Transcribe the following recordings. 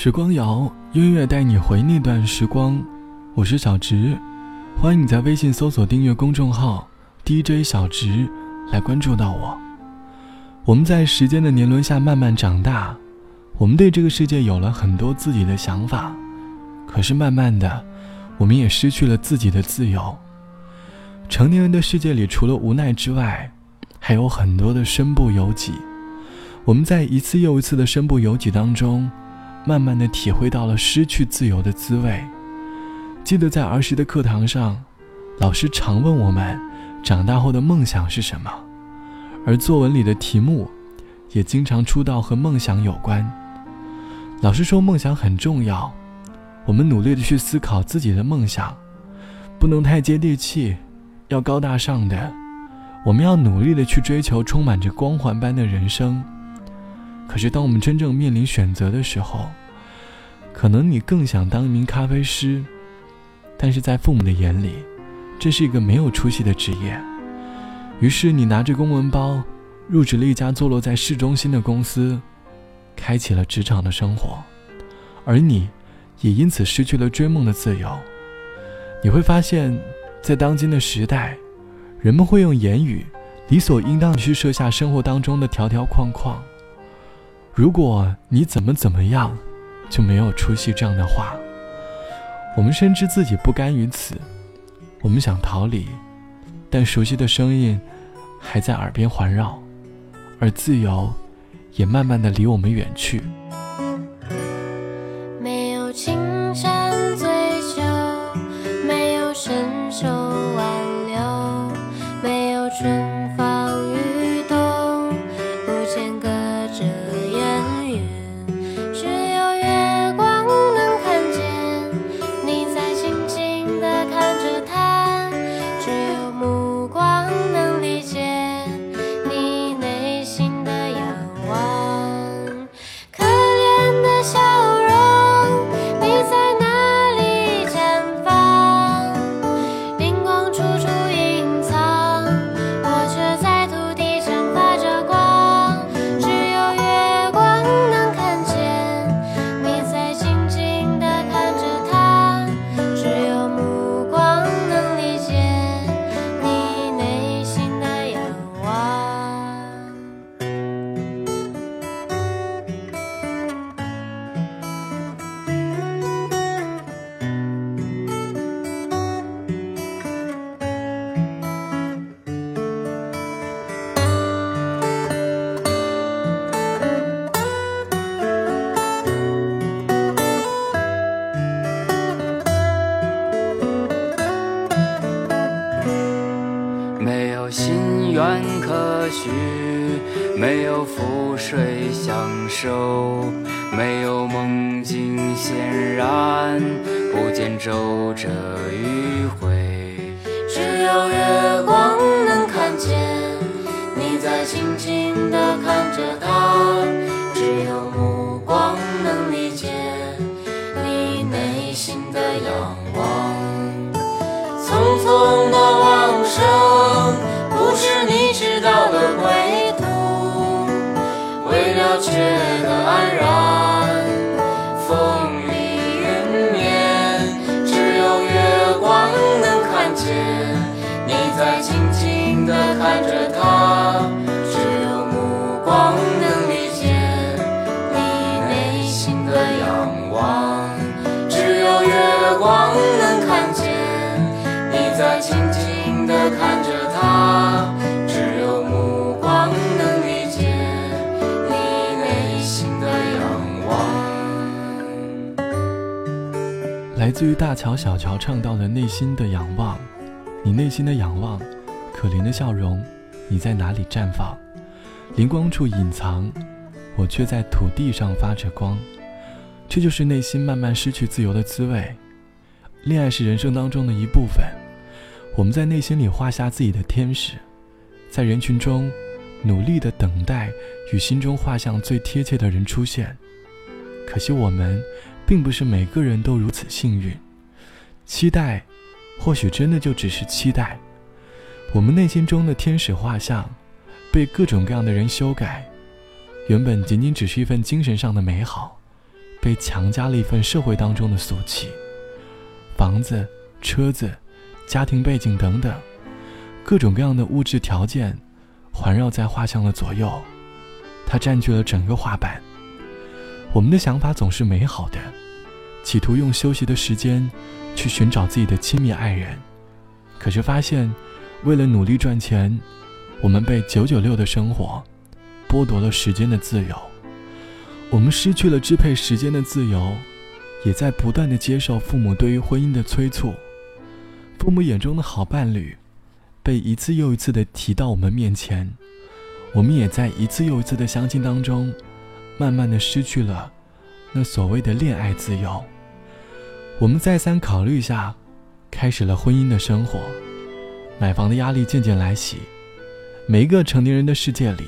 时光谣，音乐带你回那段时光。我是小直，欢迎你在微信搜索订阅公众号 DJ 小直，来关注到我。我们在时间的年轮下慢慢长大，我们对这个世界有了很多自己的想法，可是慢慢的，我们也失去了自己的自由。成年人的世界里，除了无奈之外，还有很多的身不由己。我们在一次又一次的身不由己当中。慢慢的体会到了失去自由的滋味。记得在儿时的课堂上，老师常问我们，长大后的梦想是什么？而作文里的题目，也经常出到和梦想有关。老师说梦想很重要，我们努力的去思考自己的梦想，不能太接地气，要高大上的。我们要努力的去追求充满着光环般的人生。可是，当我们真正面临选择的时候，可能你更想当一名咖啡师，但是在父母的眼里，这是一个没有出息的职业。于是，你拿着公文包，入职了一家坐落在市中心的公司，开启了职场的生活，而你，也因此失去了追梦的自由。你会发现，在当今的时代，人们会用言语理所应当去设下生活当中的条条框框。如果你怎么怎么样，就没有出息这样的话，我们深知自己不甘于此，我们想逃离，但熟悉的声音还在耳边环绕，而自由也慢慢的离我们远去。没有心愿可许，没有覆水相守，没有梦境显然，不见皱褶迂回。只有月光能看见，你在静静地看着他。只有目光能理解你内心的仰望。匆匆自于大乔小乔唱到的内心的仰望，你内心的仰望，可怜的笑容，你在哪里绽放？灵光处隐藏，我却在土地上发着光。这就是内心慢慢失去自由的滋味。恋爱是人生当中的一部分。我们在内心里画下自己的天使，在人群中努力的等待与心中画像最贴切的人出现。可惜我们并不是每个人都如此幸运。期待，或许真的就只是期待。我们内心中的天使画像，被各种各样的人修改。原本仅仅只是一份精神上的美好，被强加了一份社会当中的俗气，房子、车子、家庭背景等等，各种各样的物质条件环绕在画像的左右，它占据了整个画板。我们的想法总是美好的，企图用休息的时间去寻找自己的亲密爱人，可是发现，为了努力赚钱，我们被九九六的生活剥夺了时间的自由。我们失去了支配时间的自由，也在不断的接受父母对于婚姻的催促。父母眼中的好伴侣，被一次又一次的提到我们面前，我们也在一次又一次的相亲当中，慢慢的失去了那所谓的恋爱自由。我们再三考虑下，开始了婚姻的生活，买房的压力渐渐来袭。每一个成年人的世界里，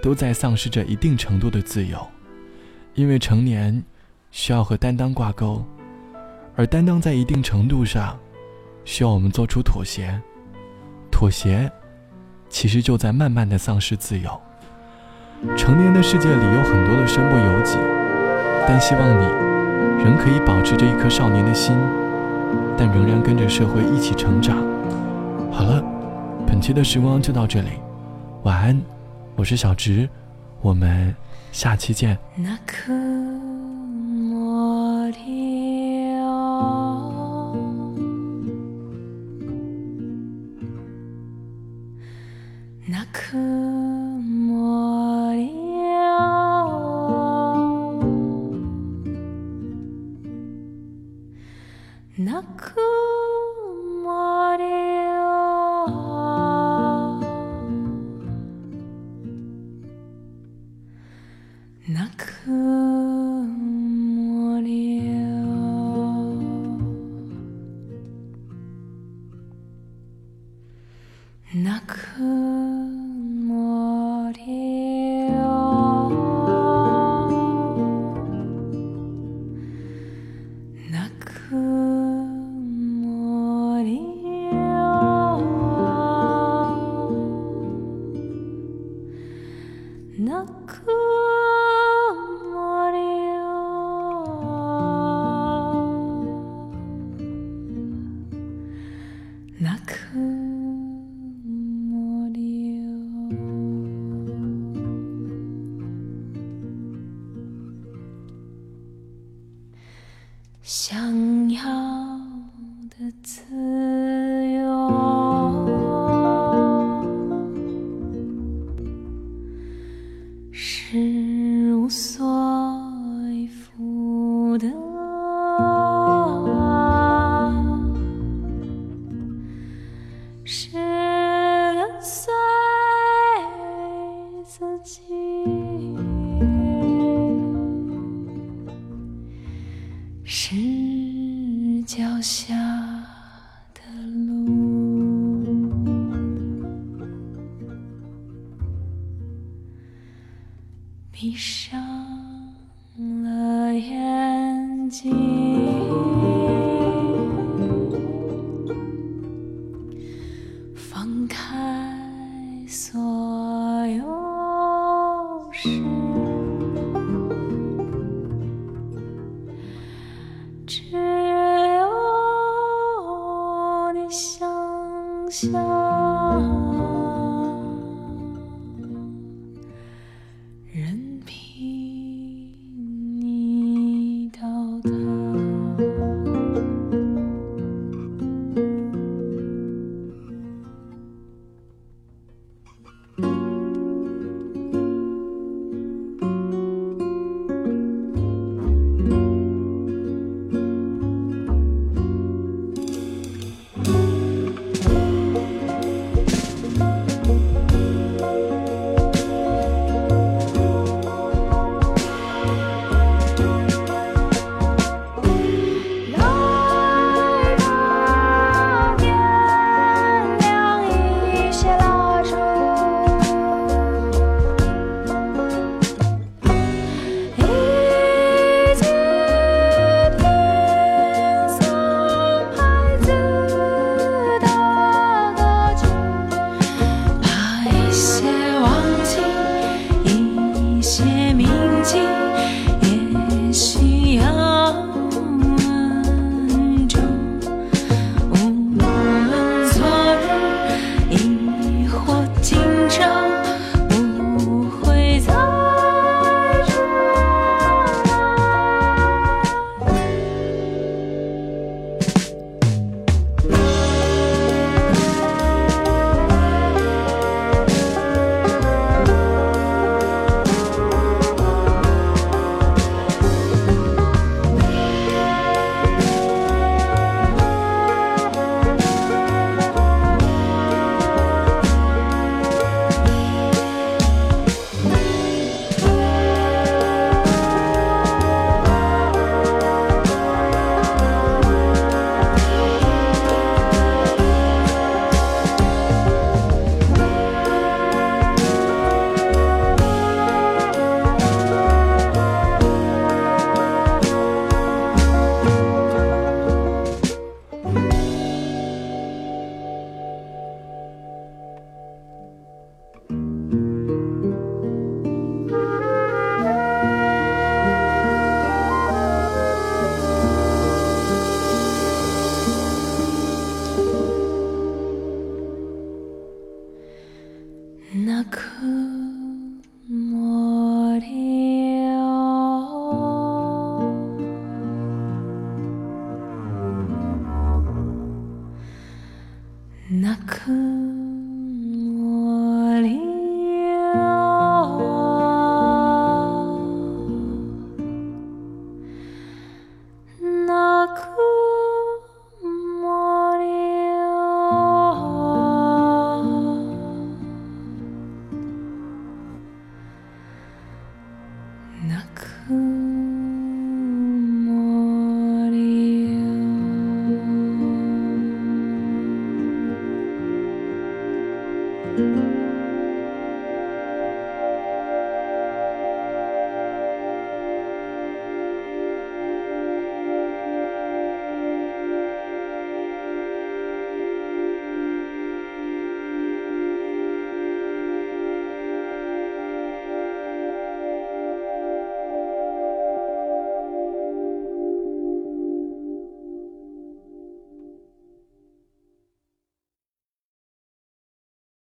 都在丧失着一定程度的自由。因为成年需要和担当挂钩，而担当在一定程度上需要我们做出妥协。妥协其实就在慢慢的丧失自由。成年的世界里有很多的身不由己，但希望你仍可以保持着一颗少年的心，但仍然跟着社会一起成长。好了，本期的时光就到这里，晚安，我是小直，我们。下期见。那颗想脚下。snow.